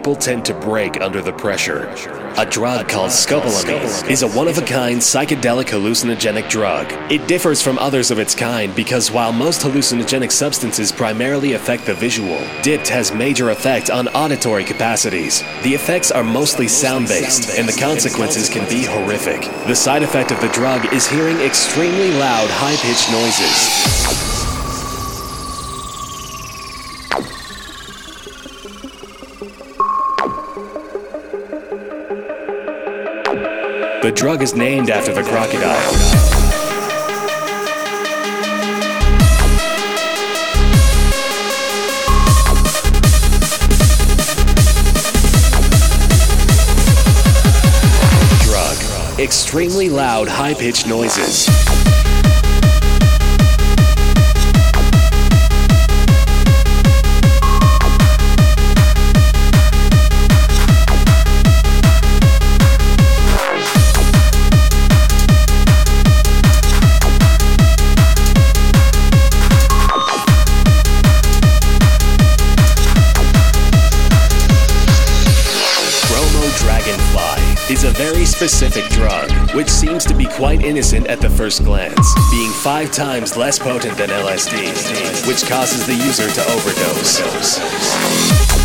People tend to break under the pressure. A drug called scopolamine is a one-of-a-kind psychedelic hallucinogenic drug. It differs from others of its kind because while most hallucinogenic substances primarily affect the visual, DIPT has major effect on auditory capacities. The effects are mostly sound-based, and the consequences can be horrific. The side effect of the drug is hearing extremely loud, high-pitched noises. The drug is named after the crocodile. extremely loud, high pitched noises. Quite innocent at the first glance, being five times less potent than LSD, which causes the user to overdose.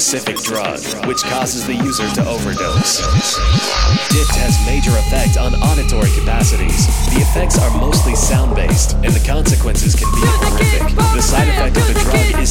Specific drug which causes the user to overdose. DIPT has major effect on auditory capacities. The effects are mostly sound based, and the consequences can be horrific. The side effect of the drug is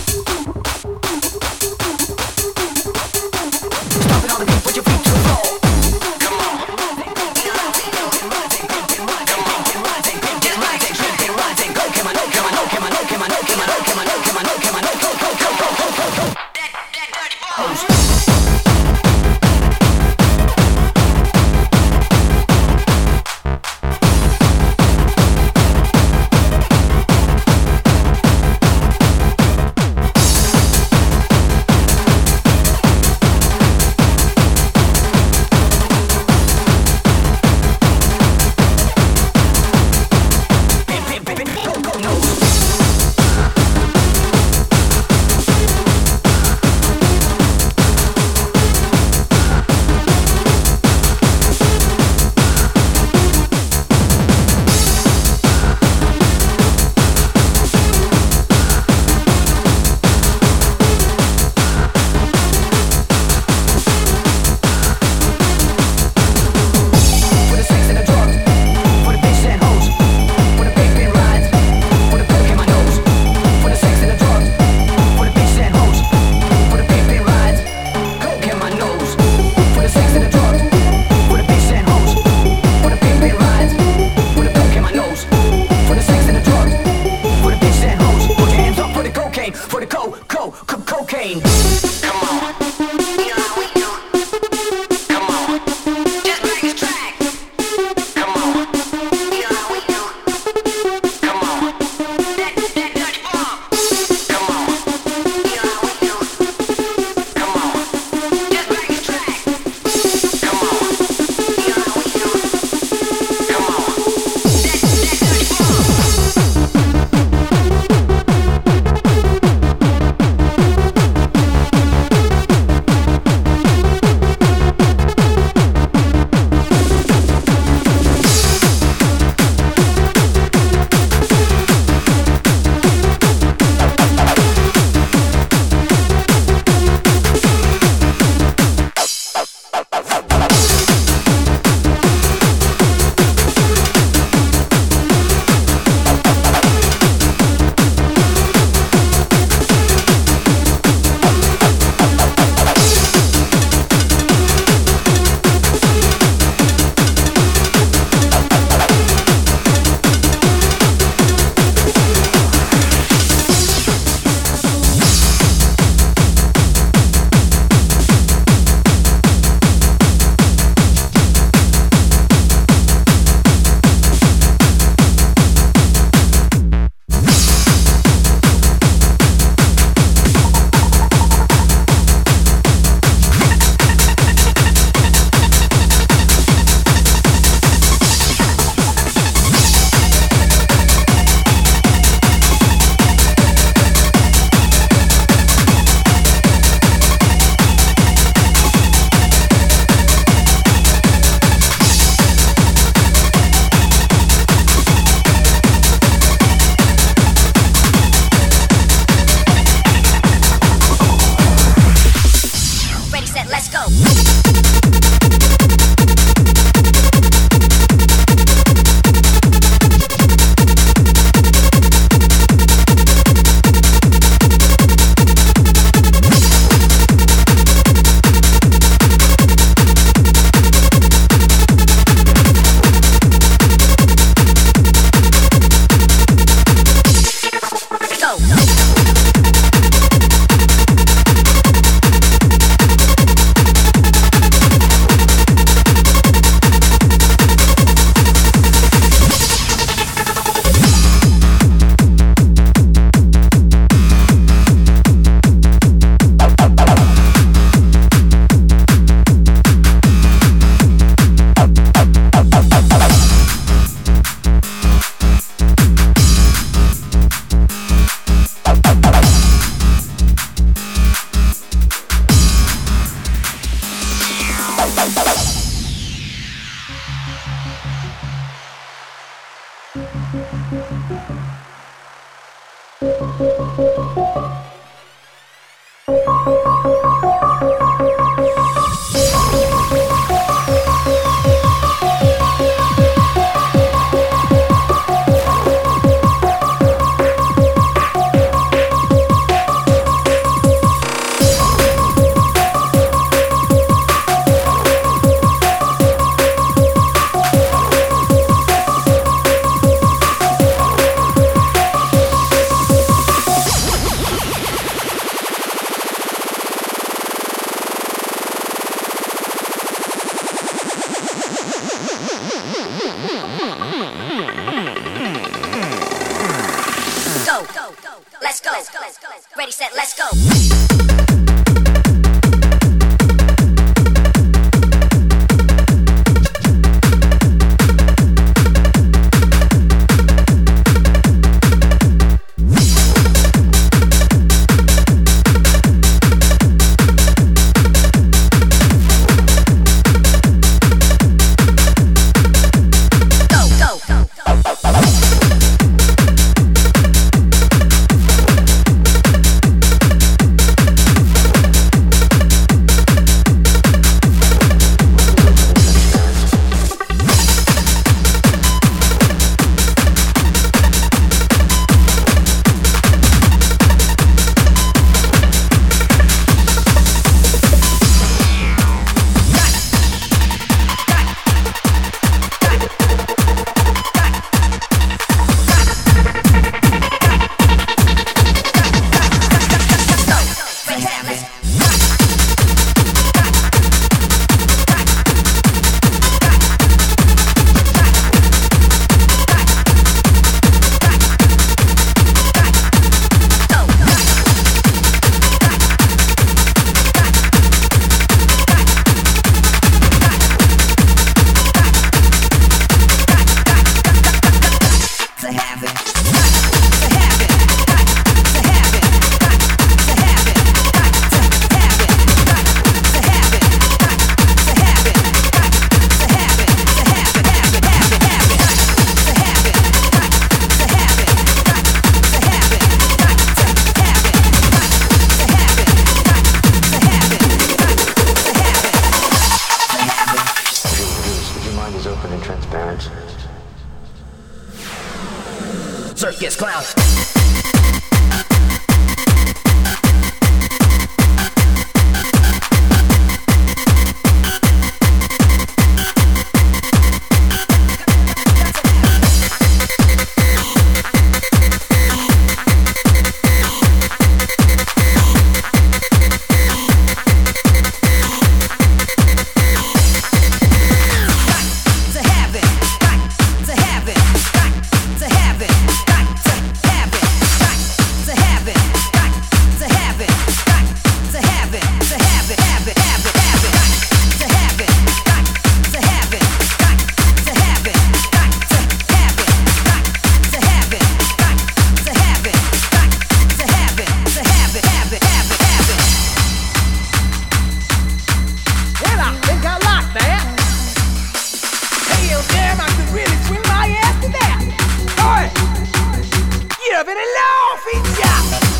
having a laugh, it's.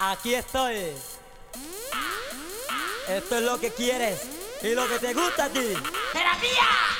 Aquí estoy. Esto es lo que quieres y lo que te gusta a ti. ¡Terapia!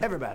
Everybody.